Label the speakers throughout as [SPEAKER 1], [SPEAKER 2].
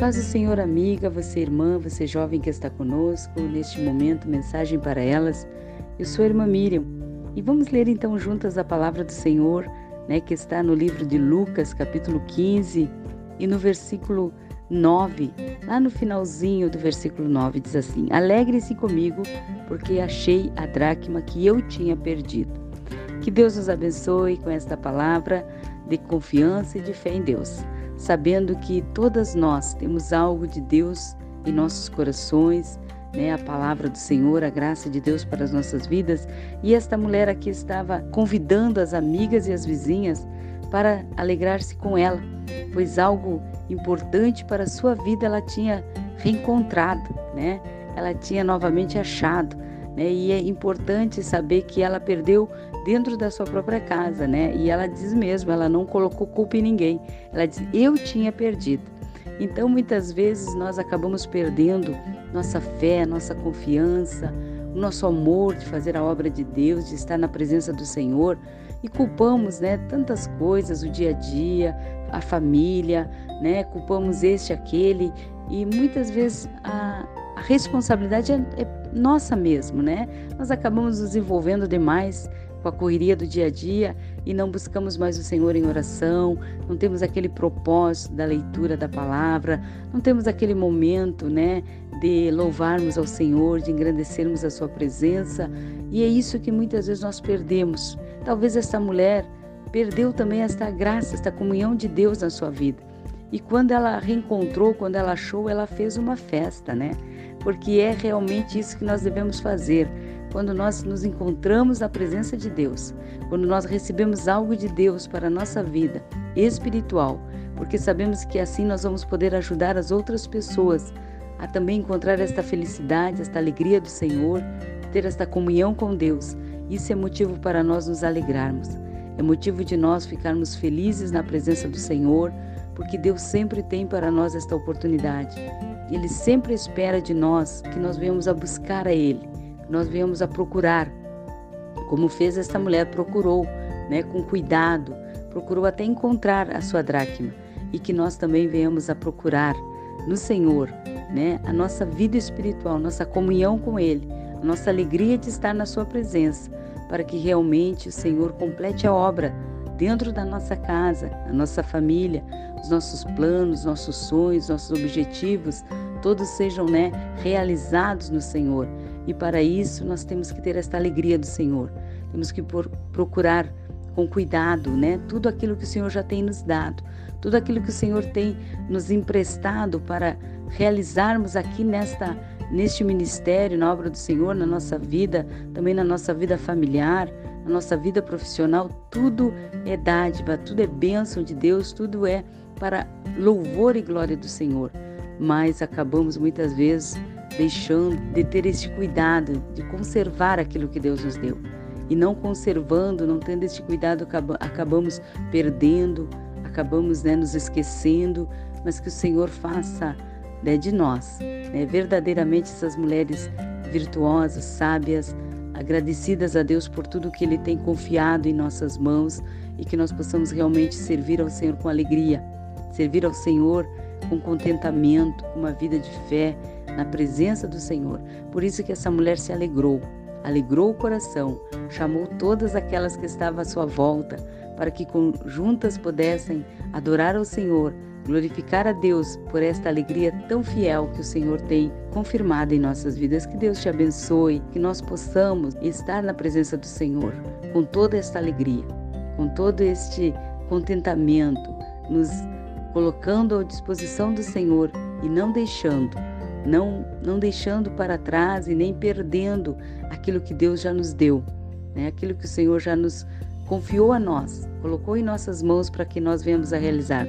[SPEAKER 1] Paz do Senhor, amiga, você irmã, você jovem que está conosco, neste momento, mensagem para elas. Eu sou a irmã Miriam e vamos ler então juntas a palavra do Senhor, né, que está no livro de Lucas, capítulo 15, e no versículo 9, lá no finalzinho do versículo 9, diz assim: Alegre-se comigo, porque achei a dracma que eu tinha perdido. Que Deus nos abençoe com esta palavra de confiança e de fé em Deus sabendo que todas nós temos algo de Deus em nossos corações, né, a palavra do Senhor, a graça de Deus para as nossas vidas. E esta mulher aqui estava convidando as amigas e as vizinhas para alegrar-se com ela, pois algo importante para a sua vida ela tinha reencontrado, né? Ela tinha novamente achado, né? E é importante saber que ela perdeu dentro da sua própria casa, né? E ela diz mesmo, ela não colocou culpa em ninguém. Ela diz: "Eu tinha perdido". Então, muitas vezes nós acabamos perdendo nossa fé, nossa confiança, o nosso amor de fazer a obra de Deus, de estar na presença do Senhor e culpamos, né, tantas coisas, o dia a dia, a família, né? Culpamos este, aquele e muitas vezes a, a responsabilidade é, é nossa mesmo, né? Nós acabamos nos envolvendo demais com a correria do dia a dia e não buscamos mais o Senhor em oração, não temos aquele propósito da leitura da palavra, não temos aquele momento, né, de louvarmos ao Senhor, de engrandecermos a sua presença, e é isso que muitas vezes nós perdemos. Talvez esta mulher perdeu também esta graça, esta comunhão de Deus na sua vida. E quando ela reencontrou, quando ela achou, ela fez uma festa, né? Porque é realmente isso que nós devemos fazer quando nós nos encontramos na presença de Deus, quando nós recebemos algo de Deus para a nossa vida espiritual, porque sabemos que assim nós vamos poder ajudar as outras pessoas a também encontrar esta felicidade, esta alegria do Senhor, ter esta comunhão com Deus. Isso é motivo para nós nos alegrarmos. É motivo de nós ficarmos felizes na presença do Senhor, porque Deus sempre tem para nós esta oportunidade. Ele sempre espera de nós que nós venhamos a buscar a Ele nós viemos a procurar, como fez esta mulher, procurou, né, com cuidado, procurou até encontrar a sua dracma e que nós também venhamos a procurar no Senhor, né, a nossa vida espiritual, nossa comunhão com Ele, a nossa alegria de estar na Sua presença, para que realmente o Senhor complete a obra dentro da nossa casa, a nossa família, os nossos planos, nossos sonhos, nossos objetivos, todos sejam né, realizados no Senhor. E para isso nós temos que ter esta alegria do Senhor. Temos que procurar com cuidado, né, tudo aquilo que o Senhor já tem nos dado, tudo aquilo que o Senhor tem nos emprestado para realizarmos aqui nesta neste ministério, na obra do Senhor, na nossa vida, também na nossa vida familiar, na nossa vida profissional, tudo é dádiva, tudo é bênção de Deus, tudo é para louvor e glória do Senhor. Mas acabamos muitas vezes deixando de ter este cuidado de conservar aquilo que Deus nos deu. E não conservando, não tendo este cuidado, acabamos perdendo, acabamos né, nos esquecendo, mas que o Senhor faça né, de nós né, verdadeiramente essas mulheres virtuosas, sábias, agradecidas a Deus por tudo que Ele tem confiado em nossas mãos e que nós possamos realmente servir ao Senhor com alegria, servir ao Senhor com contentamento, com uma vida de fé, na presença do Senhor. Por isso que essa mulher se alegrou, alegrou o coração, chamou todas aquelas que estavam à sua volta, para que juntas pudessem adorar ao Senhor, glorificar a Deus por esta alegria tão fiel que o Senhor tem confirmado em nossas vidas. Que Deus te abençoe, que nós possamos estar na presença do Senhor com toda esta alegria, com todo este contentamento, nos colocando à disposição do Senhor e não deixando não, não deixando para trás e nem perdendo aquilo que Deus já nos deu, né? aquilo que o Senhor já nos confiou a nós, colocou em nossas mãos para que nós venhamos a realizar,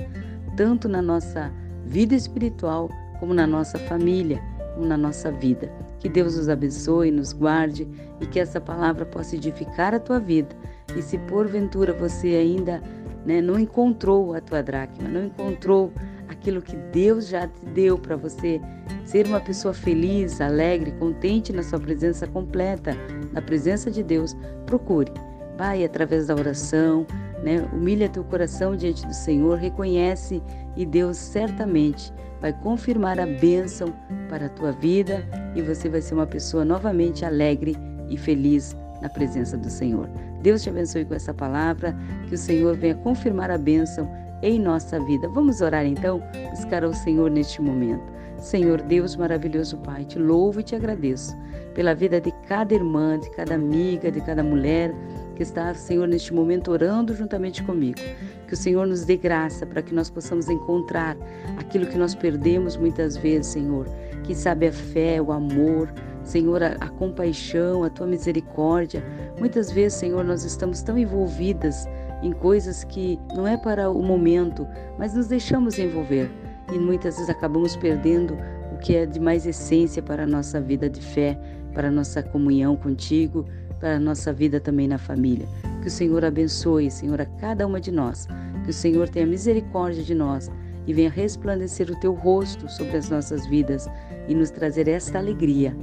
[SPEAKER 1] tanto na nossa vida espiritual, como na nossa família, como na nossa vida. Que Deus nos abençoe, nos guarde e que essa palavra possa edificar a tua vida. E se porventura você ainda né, não encontrou a tua dracma, não encontrou aquilo que Deus já te deu para você ser uma pessoa feliz, alegre, contente na sua presença completa, na presença de Deus, procure. Vai através da oração, né? humilha teu coração diante do Senhor, reconhece e Deus certamente vai confirmar a bênção para a tua vida e você vai ser uma pessoa novamente alegre e feliz na presença do Senhor. Deus te abençoe com essa palavra, que o Senhor venha confirmar a bênção em nossa vida. Vamos orar então, buscar ao Senhor neste momento. Senhor Deus maravilhoso Pai, te louvo e te agradeço pela vida de cada irmã, de cada amiga, de cada mulher que está, Senhor, neste momento orando juntamente comigo. Que o Senhor nos dê graça para que nós possamos encontrar aquilo que nós perdemos muitas vezes, Senhor. Que sabe a fé, o amor, Senhor, a, a compaixão, a tua misericórdia. Muitas vezes, Senhor, nós estamos tão envolvidas em coisas que não é para o momento, mas nos deixamos envolver e muitas vezes acabamos perdendo o que é de mais essência para a nossa vida de fé, para a nossa comunhão contigo, para a nossa vida também na família. Que o Senhor abençoe, Senhor, a cada uma de nós. Que o Senhor tenha misericórdia de nós e venha resplandecer o teu rosto sobre as nossas vidas e nos trazer esta alegria,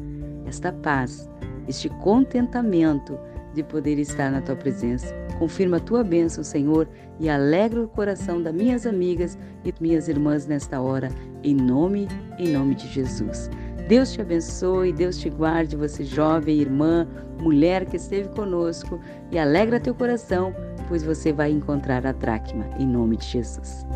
[SPEAKER 1] esta paz, este contentamento de poder estar na tua presença. Confirma a tua bênção, Senhor, e alegra o coração das minhas amigas e minhas irmãs nesta hora, em nome, em nome de Jesus. Deus te abençoe, Deus te guarde, você jovem, irmã, mulher que esteve conosco, e alegra teu coração, pois você vai encontrar a dracma, em nome de Jesus.